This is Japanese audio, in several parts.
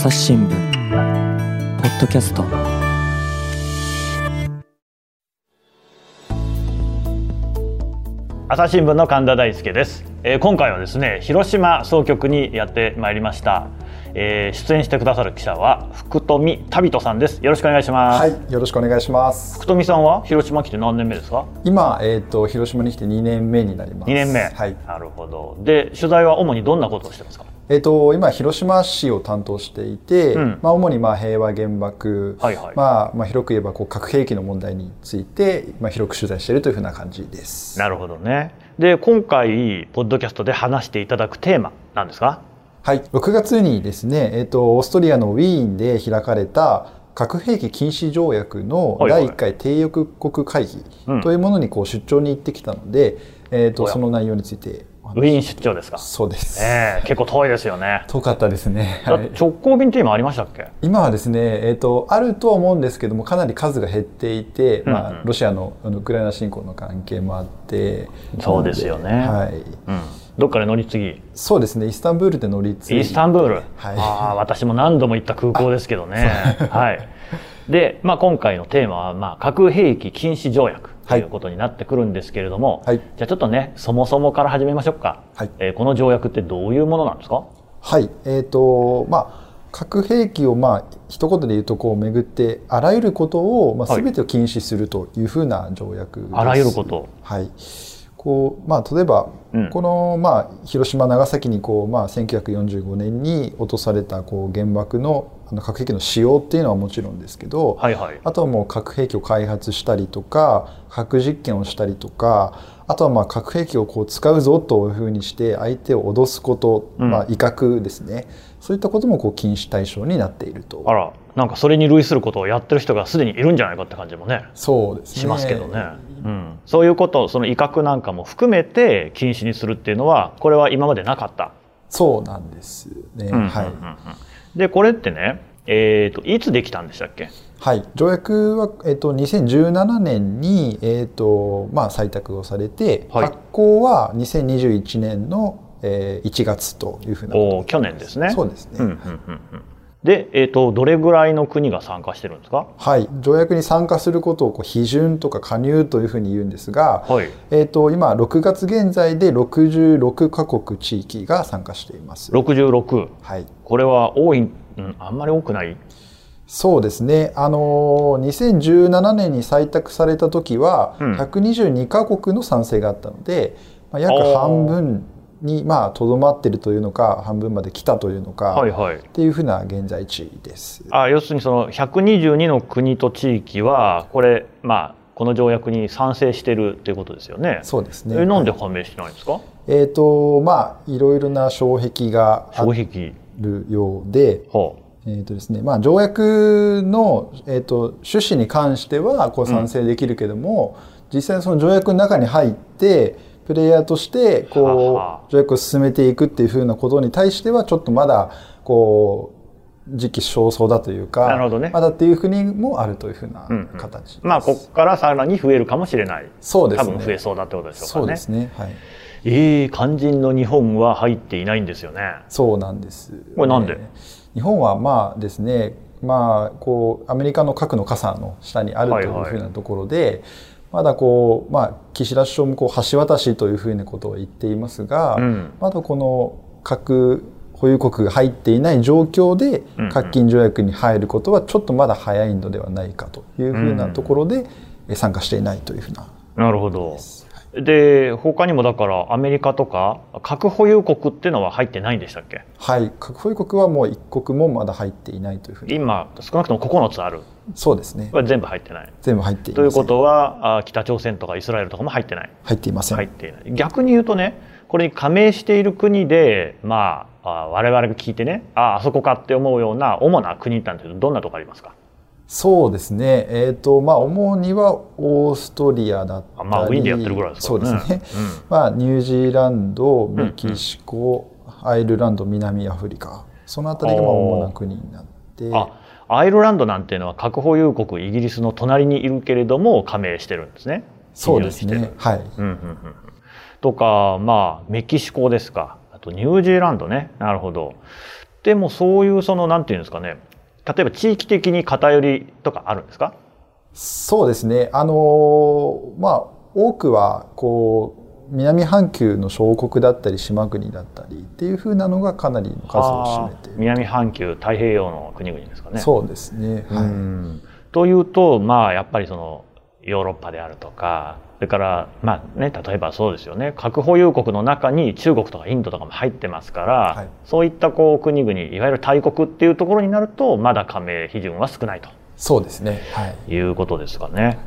朝日新聞ポッドキャスト。朝日新聞の神田大輔です、えー今回はですね広島総局にやってまいりました、えー出演してくださる記者は福富旅人さんです。よろしくお願いします、はい、よろしくお願いします。福富さんは広島来て何年目ですか？今、えっ、と広島に来て2年目になります。2年目。はい。なるほど。で取材は主にどんなことをしてますか？えっ、と今広島市を担当していて、うん。まあ主にまあ平和原爆、はいはい。まあまあ広く言えばこう核兵器の問題についてまあ広く取材しているというふうな感じです。なるほどね。で今回ポッドキャストで話していただくテーマなんですか？はい、6月にですね、えっ、とオーストリアのウィーンで開かれた核兵器禁止条約の第1回締約国会議うん。というものにこう出張に行ってきたので、えっ、とその内容についてウィーン出張ですか？そうです。ええ結構遠いですよね。遠かったですね。だはい。直行便って今ありましたっけ？今はですね、えー、とあるとは思うんですけどもかなり数が減っていて、うんうん。まあ、ロシアのウクライナ侵攻の関係もあって。そうですよね。はい、うん。どっかで乗り継ぎ？そうですねイスタンブールで乗り継いイスタンブール、はい。ああ私も何度も行った空港ですけどね。はい、で、まあ、今回のテーマは、まあ、核兵器禁止条約ということになってくるんですけれども、はい。じゃあちょっとねそもそもから始めましょうか、はい。えーこの条約ってどういうものなんですか？はい。えっ、とまあ核兵器をまあ一言で言うとこう巡ってあらゆることをまあはい。全てを禁止するというふうな条約です。あらゆること。はい。こうまあ例えば、うん。このまあ広島長崎にこうまあ1945年に落とされたこう原爆のあの核兵器の使用っていうのはもちろんですけど、はいはい。あとはもう核兵器を開発したりとか核実験をしたりとかあとはまあ核兵器をこう使うぞというふうにして相手を脅すこと、うん。まあ、威嚇ですね。そういったこともこう禁止対象になっていると。あらなんかそれに類することをやってる人がすでにいるんじゃないかって感じもね。そうですね。しますけどね、うん、そういうことその威嚇なんかも含めて禁止にするっていうのはこれは今までなかった。そうなんですね、うん。うんうんうん。はいでこれってね、えー、といつできたんでしたっけ？はい、条約は、えっと、2017年に、えっとまあ、採択をされて、はい。発行は2021年の、えー1月というふうなお去年ですね。そうですね、うんうんうんうんで、えー、とどれぐらいの国が参加してるんですか？はい、条約に参加することをこう批准とか加入というふうに言うんですが、はい。えっと今6月現在で66カ国地域が参加しています。66はい。これは多い、うん、あんまり多くない？そうですね、あのー2017年に採択された時はうん。122カ国の賛成があったので、まあ、約あー。半分にまあとどまっているというのか半分まで来たというのか、はいはい。っていうふうな現在地です。あ要するにその122の国と地域はこれまあこの条約に賛成してるっていうことですよね。そうですね。えなんで加盟してないんですか？えっ、とまあいろいろな障壁があ障壁。るようで、はえーとですねまあ、条約の、えー、と趣旨に関してはこう賛成できるけども、実際にその条約の中に入ってプレイヤーとしてこうはは条約を進めていくっていうふうなことに対してはちょっとまだこう時期尚早だというかなるほどね。まだっていう国もあるというふうなうんうん。まあここからさらに増えるかもしれない。そうですね。多分増えそうだってことでしょうかね。そうですね。はい。ええ肝心の日本は入っていないんですよね。そうなんです、これなんで？日本はまあですねまあこうアメリカの核の傘の下にあるというはいはい。ふうなところで、まだこうまあ岸田首相もこう橋渡しというふうなことを言っていますが、うん。まだこの核保有国が入っていない状況でうんうん。核禁条約に入ることはちょっとまだ早いのではないかというふうなところでえ参加していないというふうな。なるほど。で他にもだからアメリカとか核保有国っていうのは入ってないんでしたっけ？はい。核保有国はもう一国もまだ入っていないというふうに今少なくとも9つあるそうですね。これ全部入ってない。全部入っていません。ということはあ北朝鮮とかイスラエルとかも入ってない。入っていません、入っていない。逆に言うとねこれに加盟している国でまああ我々が聞いてねああそこかって思うような主な国なんてどんなとこありますか？そうですね。えっ、とまあ主にはオーストリアだったりあまあウィーンでやってるぐらいですからね。そうですね、うん。まあニュージーランドメキシコ、アイルランド南アフリカそのあたりがまあ主な国になってあアイルランドなんていうのは核保有国イギリスの隣にいるけれども加盟してるんですね。そうですね。はい。うんうんうんうん。とかまあメキシコですか。あとニュージーランドね。なるほど。でもそういうそのなんていうんですかね。例えば地域的に偏りとかあるんですか？そうですね。あのまあ多くはこう南半球の小国だったり島国だったりっていうふうなのがかなりの数を占めて南半球太平洋の国々ですかね。そうですね、はい、うん。というとまあやっぱりそのヨーロッパであるとかそれからまあね例えばそうですよね。核保有国の中に中国とかインドとかも入ってますから、はい。そういったこう国々いわゆる大国っていうところになるとまだ加盟批准は少ないと。そうですね。はい。いうことですかね。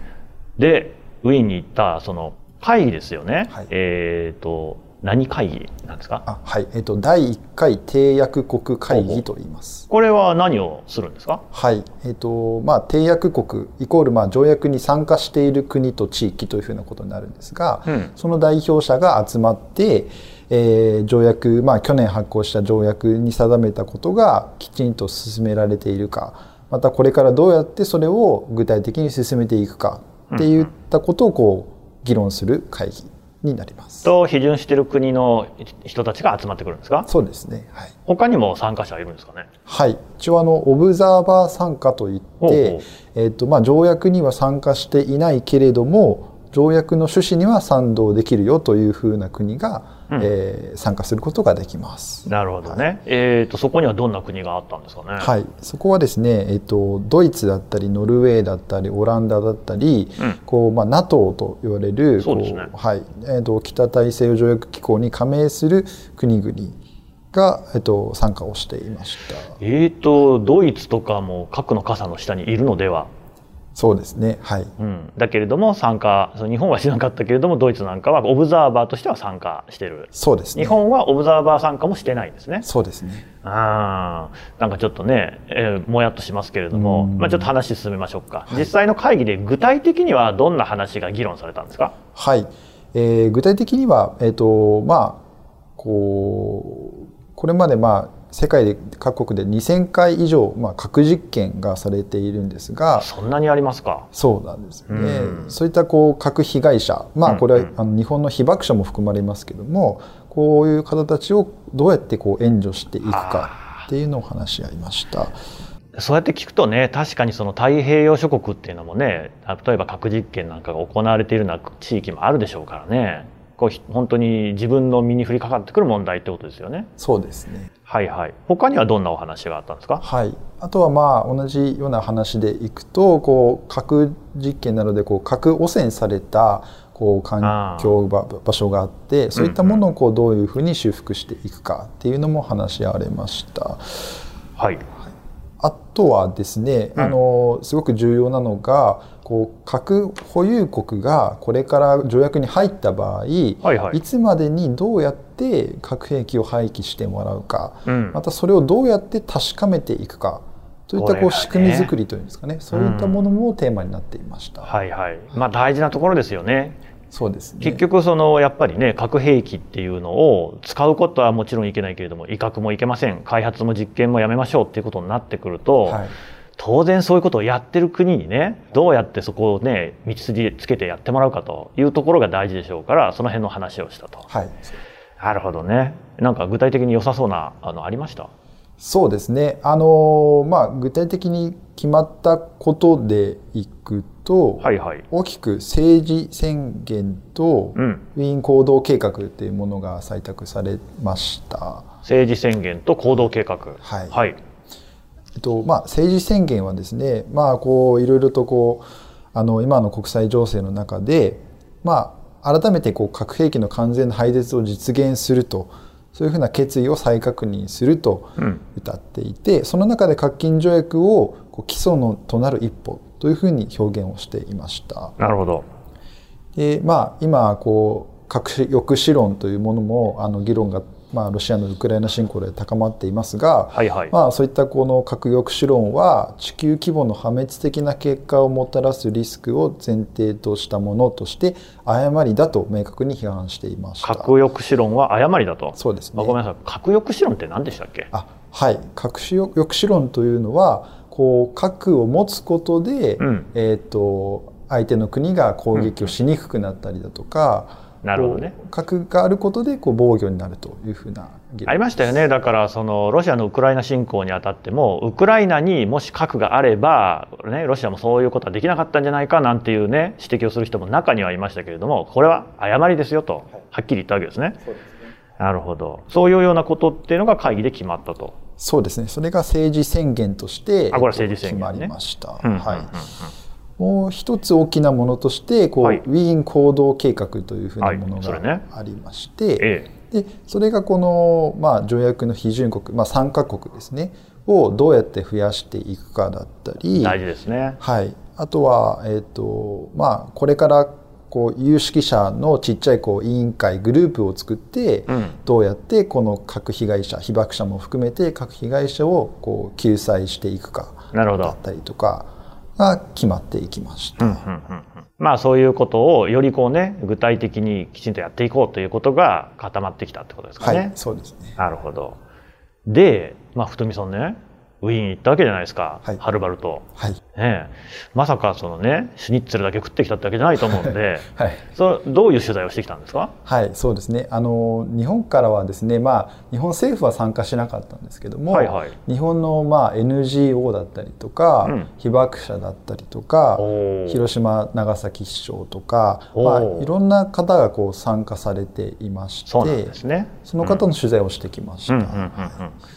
でウィーンに行ったその会議ですよね。はい。えっ、と何会議なんですか？あはい。えっと第1回締約国会議と言います。これは何をするんですか？はい。えっとまあ締約国イコールまあ条約に参加している国と地域というふうなことになるんですが、うん。その代表者が集まって、えー条約、まあ、去年発行した条約に定めたことがきちんと進められているかまたこれからどうやってそれを具体的に進めていくかっていったことをこう議論する会議になります。と批准している国の人たちが集まってくるんですか？そうですね。はい。他にも参加者はいるんですかね？はい、一応あのオブザーバー参加といって、えっとまあ条約には参加していないけれども条約の趣旨には賛同できるよというふうな国が、うん。えー参加することができます。なるほどね、えー、とそこにはどんな国があったんですかね？はい、そこはですね、えっとドイツだったりノルウェーだったりオランダだったり、うん。こうまあ NATO と言われるそうですね。はい。えっと北大西洋条約機構に加盟する国々がえっと参加をしていました。えー、とドイツとかも核の傘の下にいるのでは、そうですね。はい。うん、だけれども参加その日本はしなかったけれどもドイツなんかはオブザーバーとしては参加してるそうですね。日本はオブザーバー参加もしてないんですね。そうですね。あーなんかちょっとね、えーもやっとしますけれども、うんまあ、ちょっと話進めましょうか、はい実際の会議で具体的にはどんな話が議論されたんですか？はい。えー具体的には、えっ、と、まあ、こう、これまでまあ、世界で各国で2000回以上、まあ、核実験がされているんですが、そんなにありますか？そうなんですよね。うんそういったこう核被害者、まあこれはうんうんあの日本の被爆者も含まれますけども、こういう方たちをどうやってこう援助していくかっていうのを話し合いました。そうやって聞くとね確かにその太平洋諸国っていうのもね例えば核実験なんかが行われているような地域もあるでしょうからねこうひ本当に自分の身に降りかかってくる問題ってことですよね。そうですね。はいはい。他にはどんなお話があったんですか？はい、あとはまあ同じような話でいくとこう核実験などでこう核汚染されたこう環境場場所があってそういったものをこうどういうふうに修復していくかっていうのも話し合われました。はい。あとはですね、うん。あのすごく重要なのがこう核保有国がこれから条約に入った場合、はいはい。いつまでにどうやって核兵器を廃棄してもらうか、うん。またそれをどうやって確かめていくかといったこう仕組み作りというんですかね。そういったものもテーマになっていました。はいはい。まあ大事なところですよね。そうですね。結局そのやっぱりね核兵器っていうのを使うことはもちろんいけないけれども威嚇もいけません。開発も実験もやめましょうっていうことになってくると、はい当然そういうことをやってる国にねどうやってそこをね道筋つけてやってもらうかというところが大事でしょうからその辺の話をしたと。はいなるほどねなんか具体的に良さそうなあのありました？そうですね。あのまあ具体的に決まったことでいくと、はいはい。大きく政治宣言とうんウィーン行動計画っていうものが採択されました。政治宣言と行動計画。はいはい。えっとまあ、政治宣言はですね、まあ、こういろいろとこうあの今の国際情勢の中で、まあ、改めてこう核兵器の完全な廃絶を実現するとそういうふうな決意を再確認するとうん。歌っていてその中で核禁条約をこう基礎のとなる一歩というふうに表現をしていました。なるほど。でまあ今こう核抑止論というものもあの議論が、まあ、ロシアのウクライナ侵攻で高まっていますが、はいはい。まあ、そういったこの核抑止論は地球規模の破滅的な結果をもたらすリスクを前提としたものとして誤りだと明確に批判していました。核抑止論は誤りだと？そうですねあごめんなさい。核抑止論って何でしたっけ？あはい核抑止論というのはこう核を持つことで、うんえー、と相手の国が攻撃をしにくくなったりだとか、なるほどね。核があることでこう防御になるというふうなありましたよね。だからそのロシアのウクライナ侵攻にあたってもウクライナにもし核があれば、ね、ロシアもそういうことはできなかったんじゃないかなんていうね指摘をする人も中にはいましたけれどもこれは誤りですよとはっきり言ったわけですね。そうですね。なるほど。そういうようなことっていうのが会議で決まったと。そうですね。それが政治宣言としてあこれ政治宣言、ね、決まりました。はいもう一つ大きなものとしてこう、はい、ウィーン行動計画というふうなものがありまして、はいそねでそれがこの、まあ、条約の批准国、まあ、3カ国ですねをどうやって増やしていくかだったり大事ですね、はい、あとは、えーとまあ、これからこう有識者のちっちゃいこう委員会グループを作って、うん、どうやってこの核被害者被爆者も含めて核被害者をこう救済していくかだったりとかが決まっていきました。うんうんうんまあそういうことをよりこうね具体的にきちんとやっていこうということが固まってきたってことですかね。はい、そうですね。なるほど。で、まあ太見さんね、ウィーン行ったわけじゃないですか、はい、はるばると。はい、ね、まさかそのねシュニッツェルだけ食ってきたってわけじゃないと思うんで、はい、そどういう取材をしてきたんですか？はいそうですね。あの日本からはですね、まあ、日本政府は参加しなかったんですけども、はいはい、日本の、まあ、NGO だったりとか、うん、被爆者だったりとか広島長崎市長とか、まあ、いろんな方がこう参加されていましてそうですね、その方の取材をしてきました。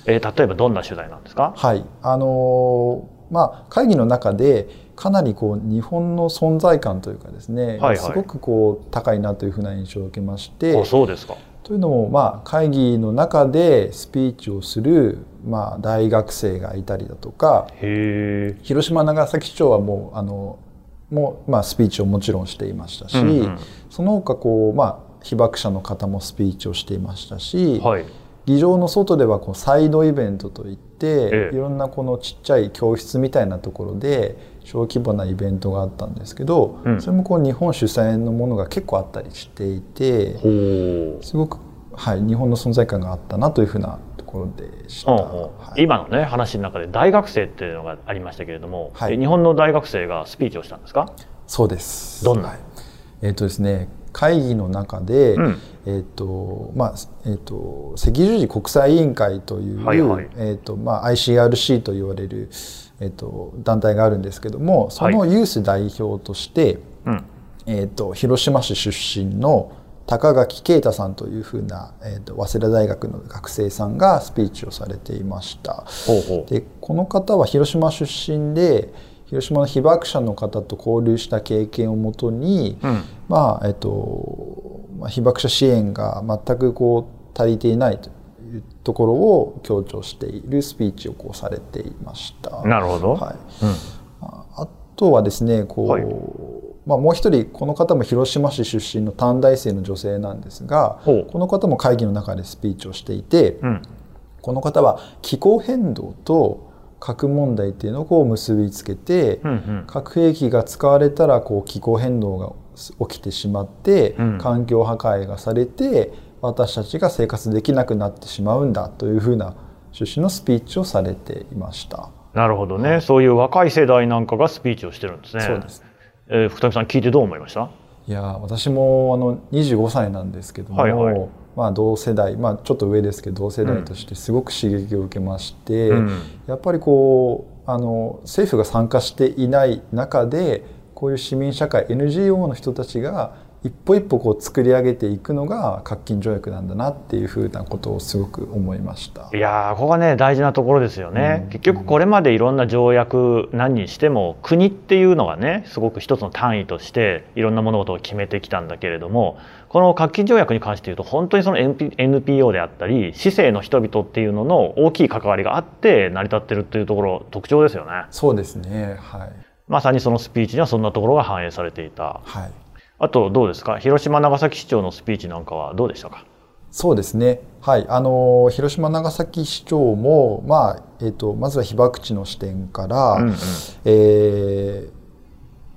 え例えばどんな取材なんですか？はいあのまあ、会議の中でかなりこう日本の存在感というかですね、はいはい、すごくこう高いなというふうな印象を受けましてそうですか。というのも、まあ、会議の中でスピーチをする、まあ、大学生がいたりだとか広島長崎市長はもうあのもう、まあ、スピーチをもちろんしていましたし、うんうん、その他こう、まあ、被爆者の方もスピーチをしていましたし、はい、議場の外ではこうサイドイベントといって、ええ、いろんなこのちっちゃい教室みたいなところで小規模なイベントがあったんですけど、うん、それもこう日本主催のものが結構あったりしていてすごく、はい、日本の存在感があったなというふうなところでした、はい、今のね話の中で大学生っていうのがありましたけれども、はい、日本の大学生がスピーチをしたんですか？そうです。どんな、はい、えっ、ー、とですね会議の中で、うん、えーとまあえーと、赤十字国際委員会という、はいはい、えーとまあ、ICRC と言われる、えーと、団体があるんですけどもそのユース代表として、はい、えーと、広島市出身の高垣啓太さんというふうな、えーと、早稲田大学の学生さんがスピーチをされていました。ほうほう。でこの方は広島出身で広島の被爆者の方と交流した経験をもとに、うん、まあえっと、まあ、被爆者支援が全くこう足りていないというところを強調しているスピーチをこうされていました。なるほど、はい。うん、あとはですねこう、はい、まあ、もう一人この方も広島市出身の短大生の女性なんですがこの方も会議の中でスピーチをしていて、うん、この方は気候変動と核問題っていうのをこう結びつけて、うんうん、核兵器が使われたらこう気候変動が起きてしまって、うん、環境破壊がされて私たちが生活できなくなってしまうんだというふうな趣旨のスピーチをされていました。なるほどね、はい、そういう若い世代なんかがスピーチをしてるんですね。そうです。えー、福谷さん聞いてどう思いました？いや私もあの25歳なんですけども、はいはい、まあ、同世代、まあ、ちょっと上ですけど同世代としてすごく刺激を受けまして、うん、やっぱりこうあの政府が参加していない中でこういう市民社会 NGO の人たちが一歩一歩こう作り上げていくのが核禁条約なんだなっていうふうなことをすごく思いました。いやここがね大事なところですよね、うん、結局これまでいろんな条約何にしても国っていうのがねすごく一つの単位としていろんな物事を決めてきたんだけれどもこの核禁条約に関して言うと本当にその NPO であったり市政の人々っていうのの大きい関わりがあって成り立ってるっていうところ特徴ですよね。そうですね。はい。まさにそのスピーチにはそんなところが反映されていた。はいあとどうですか？広島長崎市長のスピーチなんかはどうでしたか？そうですね、はい、あの広島長崎市長も、まあえーと、まずは被爆地の視点から、うんうん、えー、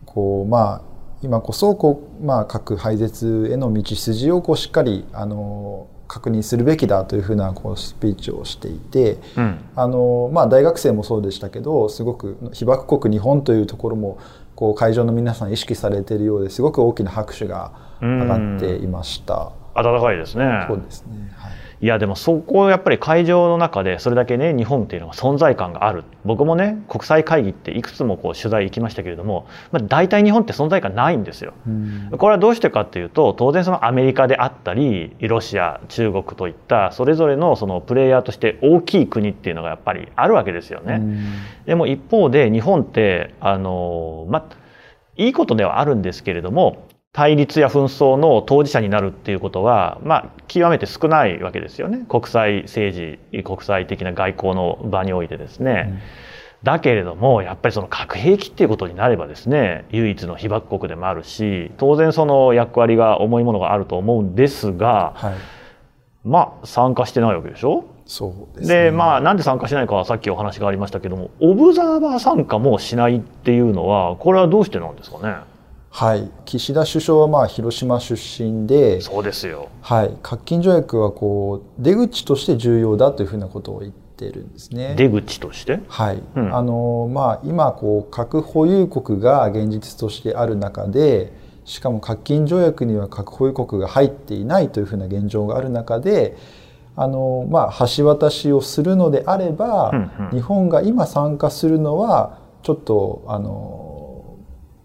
こうまあ、今こそこう、まあ、核廃絶への道筋をこうしっかりあの確認するべきだというふうなこうスピーチをしていて、うん、あのまあ、大学生もそうでしたけどすごく被爆国日本というところもこう会場の皆さん意識されているようですごく大きな拍手が上がっていました。温かいですね。そうですね。はいいやでもそこをやっぱり会場の中でそれだけね日本っていうのは存在感がある僕もね国際会議っていくつもこう取材行きましたけれども、まあ、大体日本って存在感ないんですよ。これはどうしてかっていうと当然そのアメリカであったりロシア中国といったそれぞれのそのプレイヤーとして大きい国っていうのがやっぱりあるわけですよね。でも一方で日本ってあのまあいいことではあるんですけれども対立や紛争の当事者になるっていうことは、まあ、極めて少ないわけですよね。国際政治国際的な外交の場においてですね。うん。だけれどもやっぱりその核兵器っていうことになればですね唯一の被爆国でもあるし当然その役割が重いものがあると思うんですが、はい、まあ参加してないわけでしょ？そうです、ね、でまあなんで参加しないかはさっきお話がありましたけどもオブザーバー参加もしないっていうのはこれはどうしてなんですかね？はい。岸田首相はまあ広島出身でそうですよ、はい、核禁条約はこう出口として重要だというふうなことを言ってるんですね。出口として？はい、うん、あのまあ、今こう核保有国が現実としてある中でしかも核禁条約には核保有国が入っていないというふうな現状がある中であの、まあ、橋渡しをするのであれば、うんうん、日本が今参加するのはちょっとあの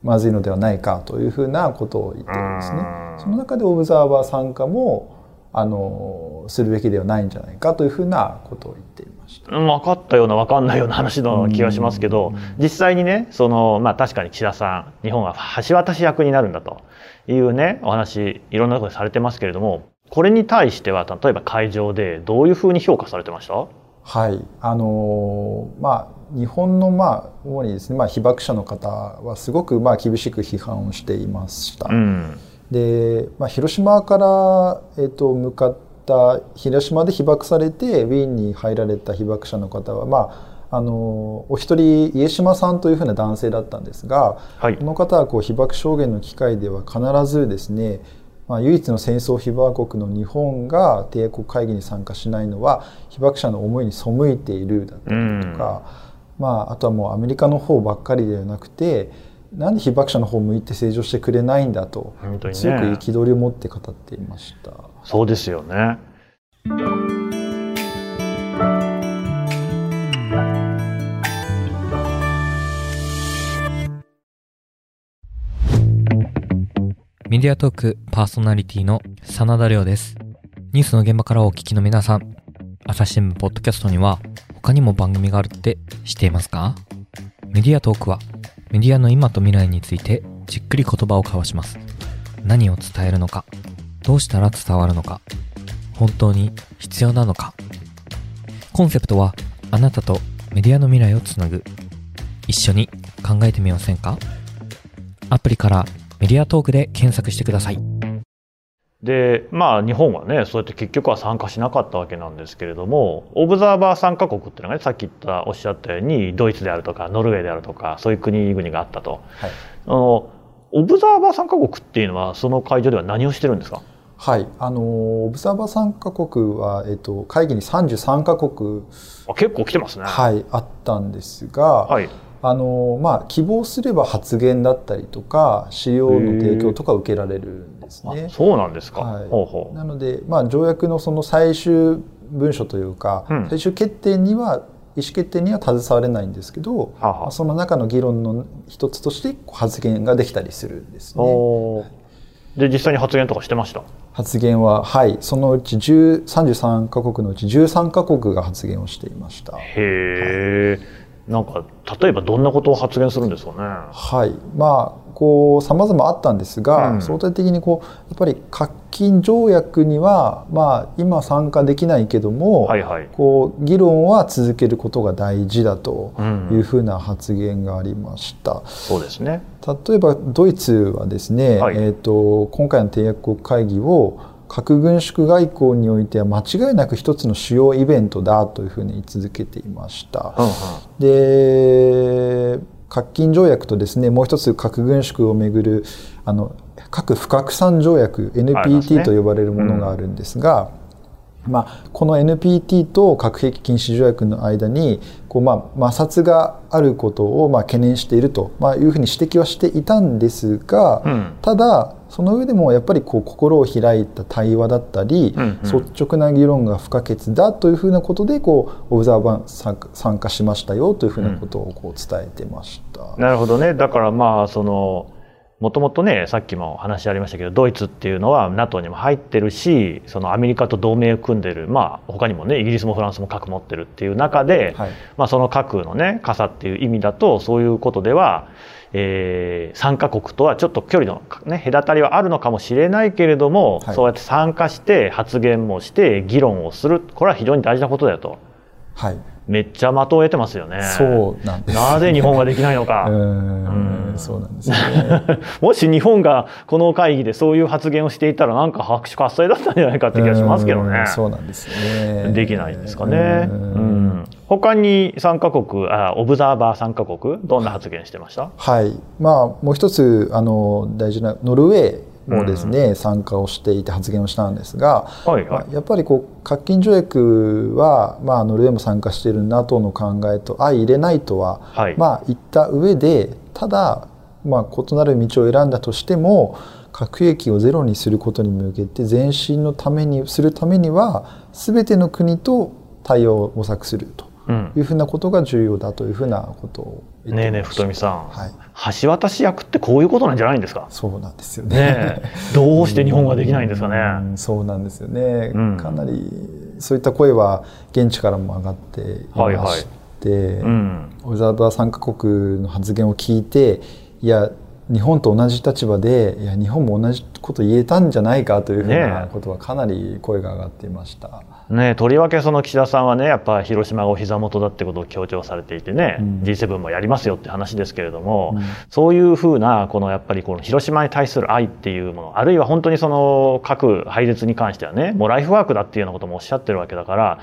まずいのではないかというふうなことを言ってるんですね。その中でオブザーバー参加もあのするべきではないんじゃないかというふうなことを言っていました。分かったような分かんないような話の気がしますけど、実際にねその、まあ、確かに岸田さん日本は橋渡し役になるんだというねお話いろんなところでされてますけれどもこれに対しては例えば会場でどういうふうに評価されてました？はい。あのまあ日本のまあ主にですね、まあ、被爆者の方はすごくまあ厳しく批判をしていました。うん、で、まあ、広島から、えー、と向かった広島で被爆されてウィーンに入られた被爆者の方は、まあ、あのお一人家島さんというふうな男性だったんですが、はい、この方はこう被爆証言の機会では必ずですねまあ、唯一の戦争被爆国の日本が締約国会議に参加しないのは被爆者の思いに背いているだったりとか、まあ、あとはもうアメリカの方ばっかりではなくてなんで被爆者の方向いて正常してくれないんだと、ね、強く憤りを持って語っていました。そうですよねメディアトークパーソナリティの真田亮です。ニュースの現場からお聞きの皆さん、朝日新聞ポッドキャストには他にも番組があるって知っていますか？メディアトークはメディアの今と未来についてじっくり言葉を交わします。何を伝えるのか、どうしたら伝わるのか、本当に必要なのか。コンセプトはあなたとメディアの未来をつなぐ。一緒に考えてみませんか？アプリからメディアトークで検索してください。でまあ日本はねそうやって結局は参加しなかったわけなんですけれどもオブザーバー参加国っていうのがねさっき言ったおっしゃったようにドイツであるとかノルウェーであるとかそういう国々があったと、はい、あのオブザーバー参加国っていうのはその会場では何をしてるんですか？はい。あのオブザーバー参加国は、えっと、会議に33か国あ結構来てますね。はいあったんですが、はいあのまあ、希望すれば発言だったりとか資料の提供とか受けられるんですね。そうなんですか、はい、ほうほう。なので、まあ、条約のその最終文書というか、うん、最終決定には意思決定には携われないんですけど、ははその中の議論の一つとして発言ができたりするんですね。で実際に発言とかしてました？発言ははい。そのうち33か国のうち13か国が発言をしていました。へえ、はいなんか例えばどんなことを発言するんですかね。はい。まあこう様々あったんですが、うん、相対的にこうやっぱり核禁条約には、まあ、今参加できないけども、はいはい、こう議論は続けることが大事だというふうな発言がありました。うん、そうですね。例えばドイツはですね、はい、えーと今回の締約国会議を核軍縮外交においては間違いなく一つの主要イベントだというふうに言い続けていました。うんうん、で核禁条約とですねもう一つ核軍縮をめぐるあの核不拡散条約 NPT と呼ばれるものがあるんですが、まあ、この NPT と核兵器禁止条約の間にこう、まあ、摩擦があることをまあ懸念していると、まあ、いうふうに指摘はしていたんですが、うん、ただその上でもやっぱりこう心を開いた対話だったり、うんうん率直な議論が不可欠だというふうなことでこうオブザーバー参加参加しましたよというふうなことをこう伝えてました。なるほどね。だからまあ、その、もともとね、さっきも話ありましたけど、ドイツっていうのは NATO にも入ってるし、そのアメリカと同盟を組んでる、まあ、他にもね、イギリスもフランスも核持ってるっていう中で、はいまあ、その核のね、傘っていう意味だと、そういうことでは、えー、参加国とはちょっと距離の、ね、隔たりはあるのかもしれないけれども、はいそうやって参加して発言もして議論をする。これは非常に大事なことだよと。はい、めっちゃ的を得てますよね。そうなんです、なぜ日本ができないのか。うんんそうなんですよね。もし日本がこの会議でそういう発言をしていたらなんか拍手喝采だったんじゃないかって気がしますけどねうん。そうなんですよね。できないんですかね。ううんん。他に参加国、あ、オブザーバー参加国、どんな発言してました？はい、まあもう一つあの大事なノルウェーもですね、参加をしていて発言をしたんですが、はいはいまあ。やっぱりこう核禁条約は、まあ、ノルウェーも参加している NATO の考えと相入れないとは、はいまあ言った上でただ、まあ、異なる道を選んだとしても核兵器をゼロにすることに向けて前進のためにするためには全ての国と対応を模索するとうん。いうふうなことが重要だというふうなことをねえねえ、太見さん。はい橋渡し役ってこういうことなんじゃないんですか？そうなんですよね。ねえ。どうして日本ができないんですかうね。んそうなんですよね、うんかなりそういった声は現地からも上がっていまして、うん。オブザーバー参加国の発言を聞いていや日本と同じ立場でいや日本も同じこと言えたんじゃないかというふうねなえことはかなり声が上がっていました。ねえとりわけその岸田さんはねやっぱ広島がお膝元だってことを強調されていてね、うん。G7 もやりますよって話ですけれども、うん。そういうふうなこのやっぱりこの広島に対する愛っていうものあるいは本当にその核廃絶に関してはねもうライフワークだっていうようなこともおっしゃってるわけだから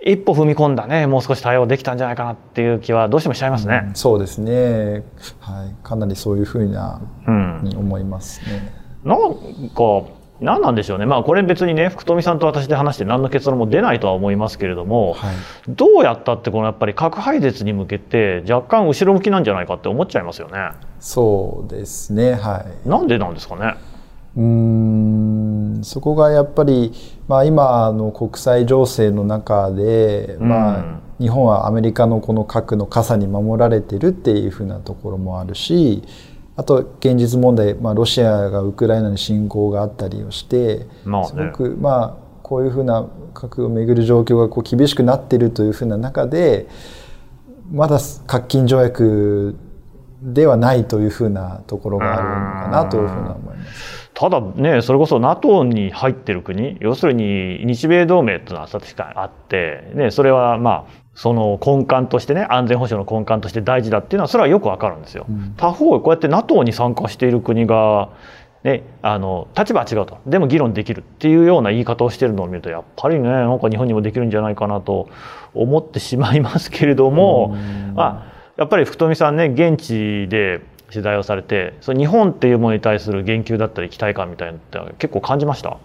一歩踏み込んだねもう少し対応できたんじゃないかなっていう気はどうしてもしちゃいますね。そうですね、はい、かなりそういうふうなうん。に思いますね。なんか何なんでしょうね。まあこれ別にね福富さんと私で話して何の結論も出ないとは思いますけれども、はい。どうやったってこのやっぱり核廃絶に向けて若干後ろ向きなんじゃないかって思っちゃいますよね。そうですね、はい、なんでなんですかね。うーん。そこがやっぱり、まあ、今の国際情勢の中で、まあうん日本はアメリカのこの核の傘に守られてるっていうふうなところもあるしあと現実問題、まあ、ロシアがウクライナに侵攻があったりをして、まあねすごくまあこういうふうな核をめぐる状況がこう厳しくなっているというふうな中でまだ核禁条約ではないというふうなところがあるのかなというふうな思います。ただねそれこそ NATO に入ってる国要するに日米同盟っていうのは確かにあって、ね、それはまあその根幹としてね安全保障の根幹として大事だっていうのはそれはよくわかるんですよ。うん。他方こうやって NATO に参加している国がね、あの立場は違うと。でも議論できるっていうような言い方をしてるのを見るとやっぱりねなんか日本にもできるんじゃないかなと思ってしまいますけれども、うん。まあ、やっぱり福富さんね現地で取材をされてその日本っていうものに対する言及だったり期待感みたいなのって結構感じました？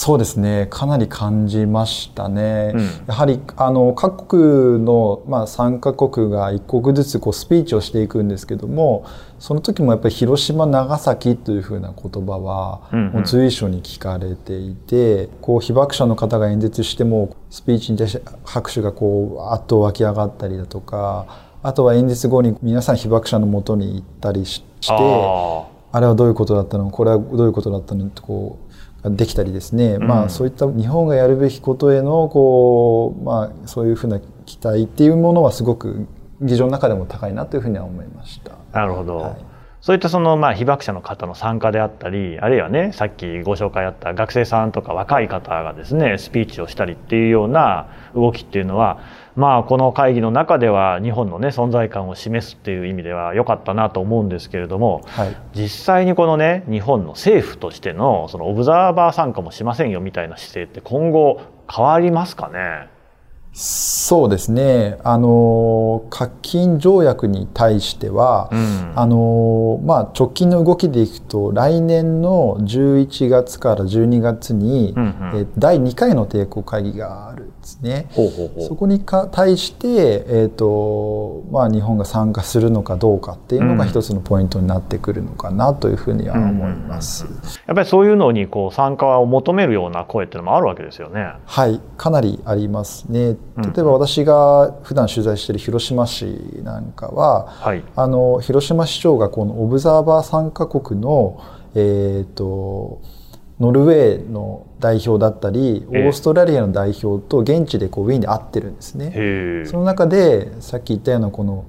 そうですね。かなり感じましたね、うん。やはりあの各国の、まあ、参加国が一国ずつこうスピーチをしていくんですけどもその時もやっぱり広島長崎というふうな言葉はうんうん。もう随所に聞かれていて、こう被爆者の方が演説してもスピーチに対して拍手がこうあっと湧き上がったりだとかあとは演説後に皆さん被爆者のもとに行ったりしして。ああれはどういうことだったの？これはどういうことだったの？ってこうできたりですね、うん。まあそういった日本がやるべきことへのこう、まあ、そういうふうな期待っていうものはすごく議場の中でも高いなというふうには思いました。ーなるほど、はい。そういったそのまあ被爆者の方の参加であったりあるいはねさっきご紹介あった学生さんとか若い方がですねスピーチをしたりっていうような動きっていうのはまあこの会議の中では日本のね存在感を示すっていう意味では良かったなと思うんですけれどもはい。実際にこのね日本の政府としてのそのオブザーバー参加もしませんよみたいな姿勢って今後変わりますかね？そうですね。あの、核禁条約に対しては、うんあの、まあ、直近の動きでいくと、来年の11月から12月に、うんうんえ第2回の抵抗会議があるんですね。ほうほうほうそこにか対して、えーとまあ、日本が参加するのかどうかっていうのがうん一つのポイントになってくるのかなというふうには思います。やっぱりそういうのにこう参加を求めるような声っていうのもあるわけですよね。はい、かなりありますね。うん例えば私が普段取材している広島市なんかは、はい。あの広島市長がこのオブザーバー参加国の、えー、とノルウェーの代表だったりオええーストラリアの代表と現地でこうウィーンで会ってるんですね。その中でさっき言ったようなこの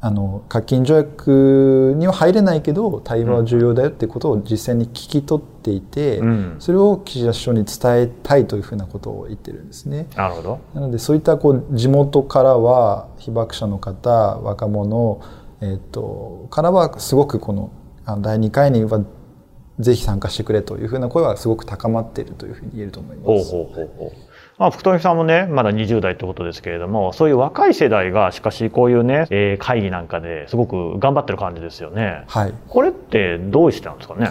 あの核禁条約には入れないけど対話は重要だよってことを実際に聞き取っていて、うん。それを岸田首相に伝えたいというふうなことを言ってるんですね。なるほど。なのでそういったこう地元からは被爆者の方若者、えっとからはすごくこの第2回にはぜひ参加してくれというふうな声はすごく高まっているというふうに言えると思います。ほうほうほうほう。まあ、福富さんもね、まだ20代ってことですけれども、そういう若い世代が、しかしこういうね、えー会議なんかですごく頑張ってる感じですよね。はい、これってどうしてなんですかね？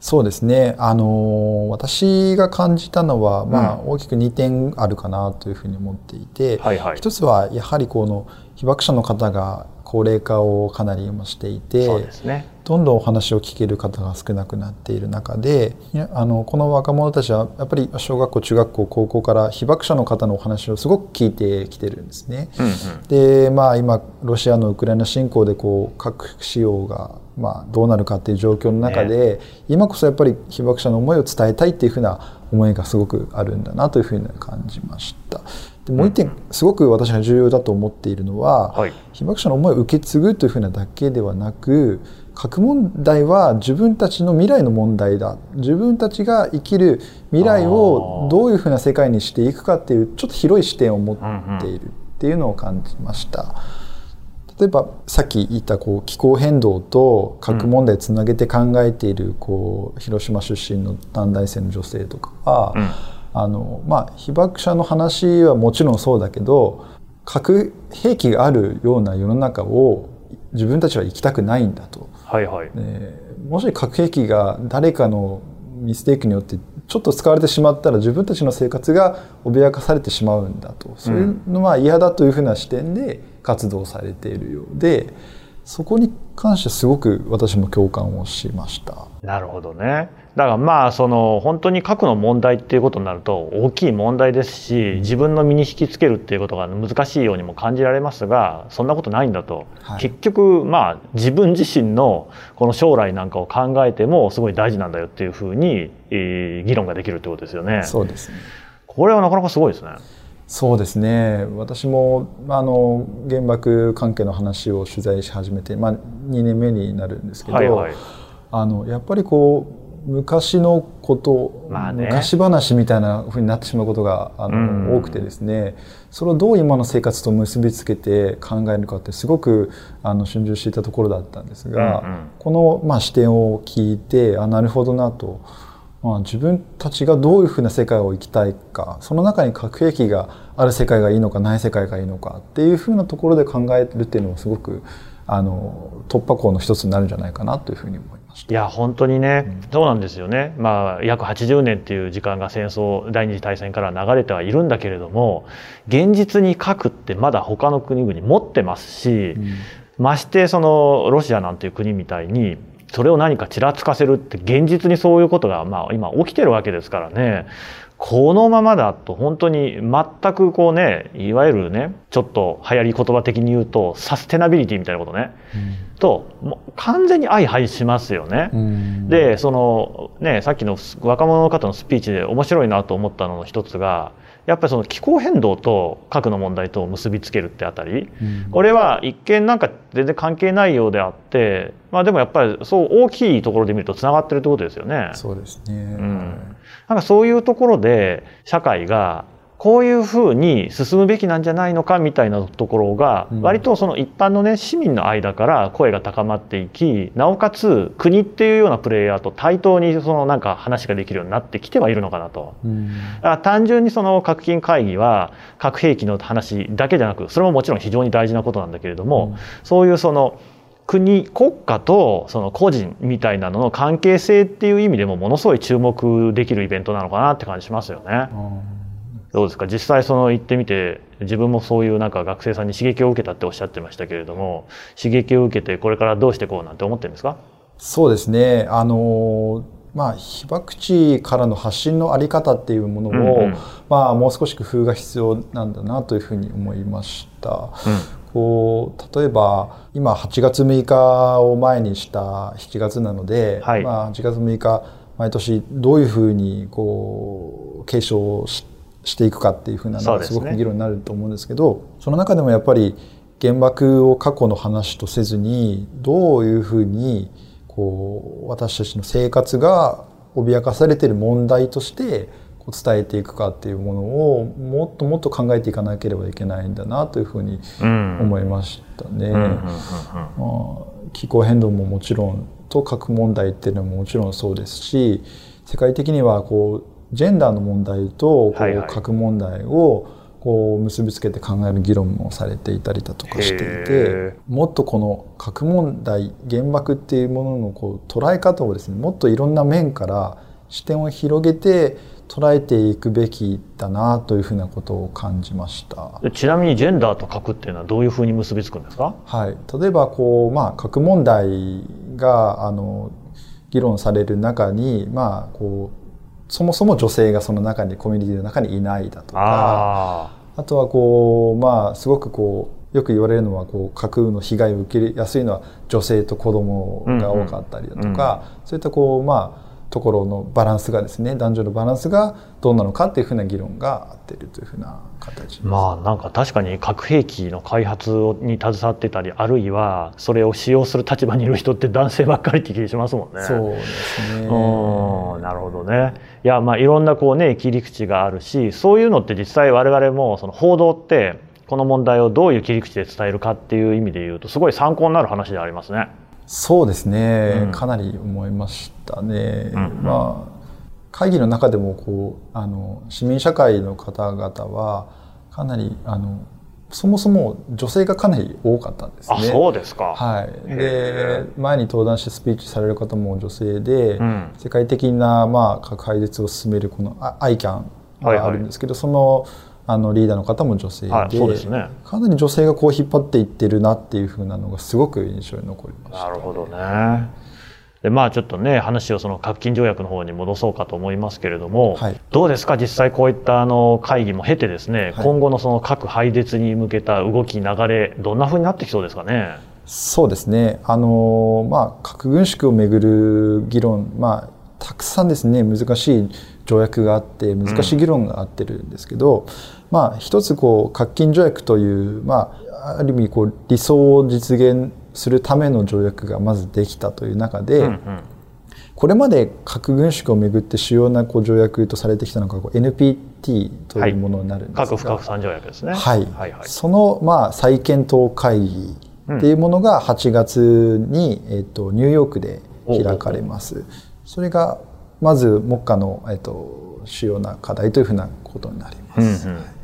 そうですね。あの私が感じたのは、まあ、う大きく2点あるかなというふうに思っていて、はいはい。一つはやはりこの被爆者の方が高齢化をかなり今していて、そうですね。どんどんお話を聞ける方が少なくなっている中であのこの若者たちはやっぱり小学校中学校高校から被爆者の方のお話をすごく聞いてきてるんですね。うんうん。でまあ今ロシアのウクライナ侵攻でこう核使用がまあどうなるかっていう状況の中で、今こそやっぱり被爆者の思いを伝えたいっていうふうな思いがすごくあるんだなというふうに感じました。でもう一点すごく私が重要だと思っているのは、はい。被爆者の思いを受け継ぐというふうなだけではなく核問題は自分たちの未来の問題だ自分たちが生きる未来をどういうふうな世界にしていくかっていうちょっと広い視点を持っているっていうのを感じました。例えばさっき言ったこう気候変動と核問題をつなげて考えているこう広島出身の短大生の女性とかは、うん。あのまあ、被爆者の話はもちろんそうだけど核兵器があるような世の中を自分たちは生きたくないんだと、はいはい。えーもし核兵器が誰かのミステイクによってちょっと使われてしまったら自分たちの生活が脅かされてしまうんだとそういうのは嫌だというふうな視点で活動されているようでそこに関してすごく私も共感をしました。なるほどね。だからまあその本当に核の問題っていうことになると大きい問題ですし自分の身に引きつけるっていうことが難しいようにも感じられますがそんなことないんだと、はい結局まあ自分自身のこの将来なんかを考えてもすごい大事なんだよっていうふうに、えー議論ができるってことですよね。そうですねこれはなかなかすごいですね。そうですね私もあの原爆関係の話を取材し始めて、まあ、2年目になるんですけど、はいはい。あのやっぱりこう昔のこと、まあね昔話みたいなふうになってしまうことがあの、うん多くてですねそれをどう今の生活と結びつけて考えるかってすごくあの春秋していたところだったんですが、うんうんこの、まあ、視点を聞いてあなるほどなと。まあ、自分たちがどういうふうな世界を生きたいかその中に核兵器がある世界がいいのかない世界がいいのかっていうふうなところで考えるっていうのもすごくあの突破口の一つになるんじゃないかなというふうに思いました。いや本当にね、そうなんですよね、まあ、約80年っていう時間が戦争第二次大戦から流れてはいるんだけれども現実に核ってまだ他の国々持ってますし、ましてそのロシアなんていう国みたいにそれを何かちらつかせるって現実にそういうことがまあ今起きてるわけですからね。このままだと本当に全くこうねいわゆるねちょっと流行り言葉的に言うとサステナビリティみたいなことね、ともう完全に相反しますよね。うん。でそのねさっきの若者の方のスピーチで面白いなと思ったのの一つがやっぱりその気候変動と核の問題と結びつけるってあたりうんこれは一見なんか全然関係ないようであってまあでもやっぱりそう大きいところで見るとつながってるってことですよね。そうですね。うんなんかそういうところで社会がこういうふうに進むべきなんじゃないのかみたいなところが割とその一般のね市民の間から声が高まっていきなおかつ国っていうようなプレイヤーと対等にそのなんか話ができるようになってきてはいるのかなと。だから単純にその核金会議は核兵器の話だけじゃなくそれももちろん非常に大事なことなんだけれども、そういうその国国家とその個人みたいなのの関係性っていう意味でもものすごい注目できるイベントなのかなって感じしますよね。どうですか？実際その行ってみて自分もそういうなんか学生さんに刺激を受けたっておっしゃってましたけれども刺激を受けてこれからどうしていこうなんて思ってるんですか？そうですね。あのまあ、被爆地からの発信のあり方っていうものを、うんうん、まあ、もう少し工夫が必要なんだなというふうに思いました。うん、こう例えば今8月6日を前にした7月なので、はい、まあ、8月6日毎年どういうふうにこう継承してしていくかっていうふうなのがすごく議論になると思うんですけどその中でもやっぱり原爆を過去の話とせずにどういうふうにこう私たちの生活が脅かされている問題として伝えていくかっていうものをもっともっと考えていかなければいけないんだなというふうに思いましたね。気候変動ももちろんと核問題っていうのももちろんそうですし世界的にはこうジェンダーの問題とこう核問題をこう結びつけて考える議論もされていたりだとかしていてもっとこの核問題原爆っていうもののこう捉え方をですねもっといろんな面から視点を広げて捉えていくべきだなというふうなことを感じました。ちなみにジェンダーと核っていうのはどういうふうに結びつくんですか、はい、例えばこう、まあ、核問題があの議論される中に、まあ、こうそもそも女性がその中にコミュニティの中にいないだとかあとはこうまあすごくこうよく言われるのはこう架空の被害を受けやすいのは女性と子供が多かったりだとか、うんうん、そういったこうまあところのバランスがですね男女のバランスがどうなのかっていうふうな議論があっているというふうな形まあなんか確かに核兵器の開発に携わってたりあるいはそれを使用する立場にいる人って男性ばっかりって気がしますもんね。そうですねうんなるほどね。いやまあいろんなこうね切り口があるしそういうのって実際我々もその報道ってこの問題をどういう切り口で伝えるかっていう意味で言うとすごい参考になる話でありますね。そうですね、うん、かなり思いましたね。うんうん、まあ会議の中でもこうあの市民社会の方々はかなりあのそもそも女性がかなり多かったんですね。そうですか。はい。で前に登壇してスピーチされる方も女性で、うん、世界的なまあ核廃絶を進めるこの ICAN があるんですけど、はいはい、そのあのリーダーの方も女性ではいでね、かなり女性がこう引っ張っていってるなっていうふうなのがすごく印象に残りました。なるほどね。でまあちょっとね話をその核禁条約の方に戻そうかと思いますけれども、はい、どうですか？実際こういったあの会議も経てですね、はい、今後のその核廃絶に向けた動き流れどんなふうになってきそうですかね？そうですねあの、まあ、核軍縮をめぐる議論、まあ、たくさんですね難しい条約があって難しい議論があってるんですけど、うんまあ、一つこう核禁条約という、まあ、ある意味こう理想を実現するための条約がまずできたという中で、うんうん、これまで核軍縮をめぐって主要なこう条約とされてきたのがこう NPT というものになるんですが、はい、核不拡散条約ですね、はい、はいはい。そのまあ再検討会議っていうものが8月に、えっと、ニューヨークで開かれます。それがまず目下の、えっと、主要な課題というふうなことになります。うんうん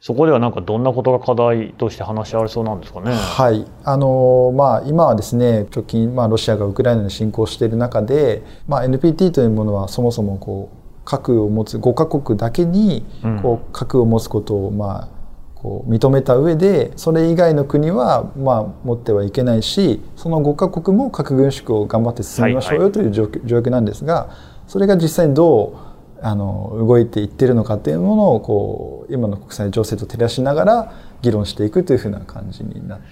そこではなんかどんなことが課題として話し合われそうなんですかね？はい、あのまあ今はですね、直近まあロシアがウクライナに侵攻している中で、まあ NPT というものはそもそもこう核を持つ5カ国だけにこう核を持つことをまあこう認めた上でそれ以外の国はまあ持ってはいけないしその5カ国も核軍縮を頑張って進めましょうよという条約なんですがそれが実際にどうあの動いていってるのかっていうものをこう今の国際情勢と照らしながら議論していくというふうな感じになって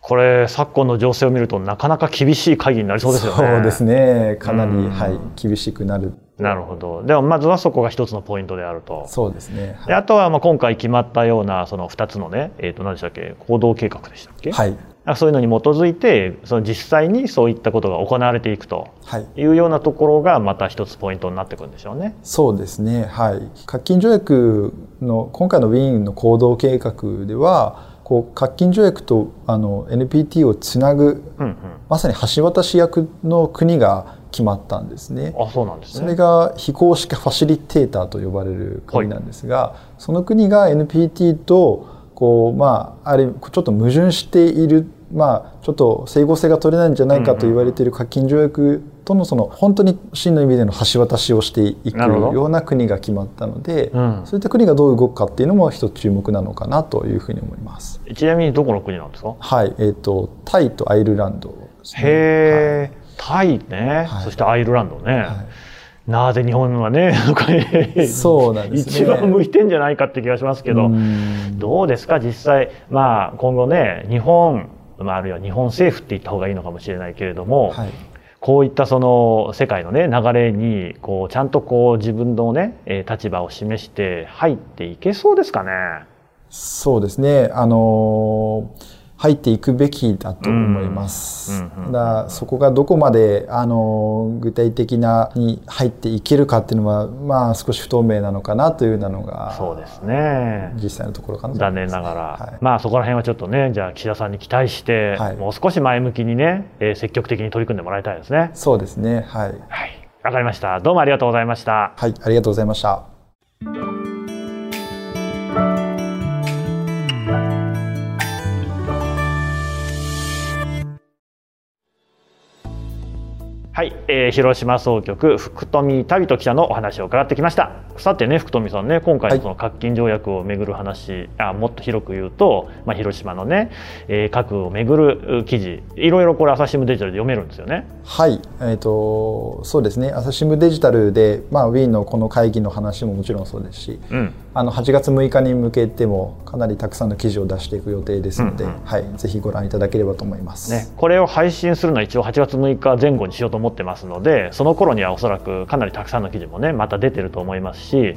これ昨今の情勢を見るとなかなか厳しい会議になりそうですよね。そうですねかなり、はい、厳しくなるなるほど。でもまずはそこが一つのポイントであると。そうですね。であとはまあ今回決まったようなその二つのね、えっ、ー、と何でしたっけ、行動計画でしたっけ？はい。そういうのに基づいてその実際にそういったことが行われていくとはいいうようなところがまた一つポイントになってくるんでしょうね。そうですね、はい、核禁条約の今回のウィーンの行動計画ではこう核禁条約とあの NPT をつなぐうんうん、まさに橋渡し役の国が決まったんですね。あそうなんですね。それが非公式ファシリテーターと呼ばれる国なんですが、その国が NPT とこう、まあ、ある意味ちょっと矛盾している、まあ、ちょっと整合性が取れないんじゃないかと言われている核禁条約とのその本当に真の意味での橋渡しをしていくような国が決まったので、うん。そういった国がどう動くかっていうのも一つ注目なのかなというふうに思います。ちなみにどこの国なんですか？はい、えっ、とタイとアイルランドね。へえ、タイね、はい。そしてアイルランドね。はいなぜ日本はね、そうなんですね。一番向いてんじゃないかって気がしますけど、うん。どうですか、実際、まあ、今後ね、日本、まあ、あるいは日本政府って言った方がいいのかもしれないけれども、はい。こういったその世界のね、流れに、こう、ちゃんとこう自分のね、えー立場を示して入っていけそうですかね？そうですね。あの入っていくべきだと思います。うんうんうんだからそこがどこまであの具体的なに入っていけるかっていうのはまあ少し不透明なのかなというようなのがそうですね。実際のところかなと残念ながら、はいまあそこら辺はちょっとねじゃあ岸田さんに期待して、はいもう少し前向きにね、えー積極的に取り組んでもらいたいですねそうですね。はい。はいわかりましたどうもありがとうございましたはい、ありがとうございました。はい、えー広島総局福富旅人記者のお話を伺ってきました。さてね福富さんね今回のその核禁条約をめぐる話、あもっと広く言うと、まあ、広島のね、えー核をめぐる記事いろいろこれ朝日新聞デジタルで読めるんですよね。はい、えっ、とそうですね。朝日新聞デジタルでまあウィーンのこの会議の話ももちろんそうですし、うんあの8月6日に向けてもかなりたくさんの記事を出していく予定ですので、うんうんはい、ぜひご覧いただければと思います。ね、これを配信するのは一応8月6日前後にしようと思ってますのでその頃にはおそらくかなりたくさんの記事もねまた出てると思いますし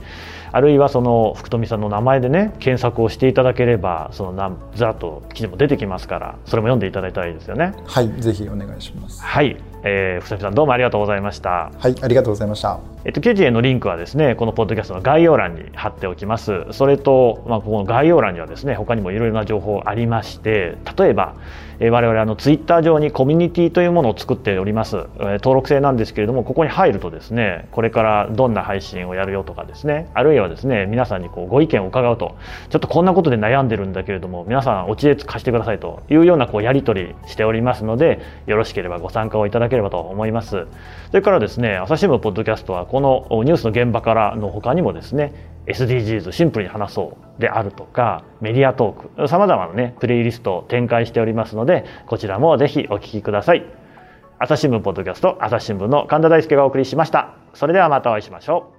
あるいはその福富さんの名前でね検索をしていただければそのなんずらっと記事も出てきますからそれも読んでいただいたらいいですよね。はい、ぜひお願いします。はい、えー、福富さんどうもありがとうございました。はい、ありがとうございました。えっと、記事へのリンクはですねこのポッドキャストの概要欄に貼っておきますそれと、まあ、ここの概要欄にはですね他にもいろいろな情報ありまして例えば、えー我々あのツイッター上にコミュニティというものを作っております、えー登録制なんですけれどもここに入るとですねこれからどんな配信をやるよとかですねあるいはですね皆さんにこうご意見を伺うとちょっとこんなことで悩んでるんだけれども皆さんお知恵貸してくださいというようなこうやり取りしておりますのでよろしければご参加をいただだければと思います。それからですね朝日新聞ポッドキャストはこのニュースの現場からの他にもですね SDGs シンプルに話そうであるとかメディアトーク様々なねプレイリストを展開しておりますのでこちらもぜひお聞きください。朝日新聞ポッドキャスト朝日新聞の神田大輔がお送りしました。それではまたお会いしましょう。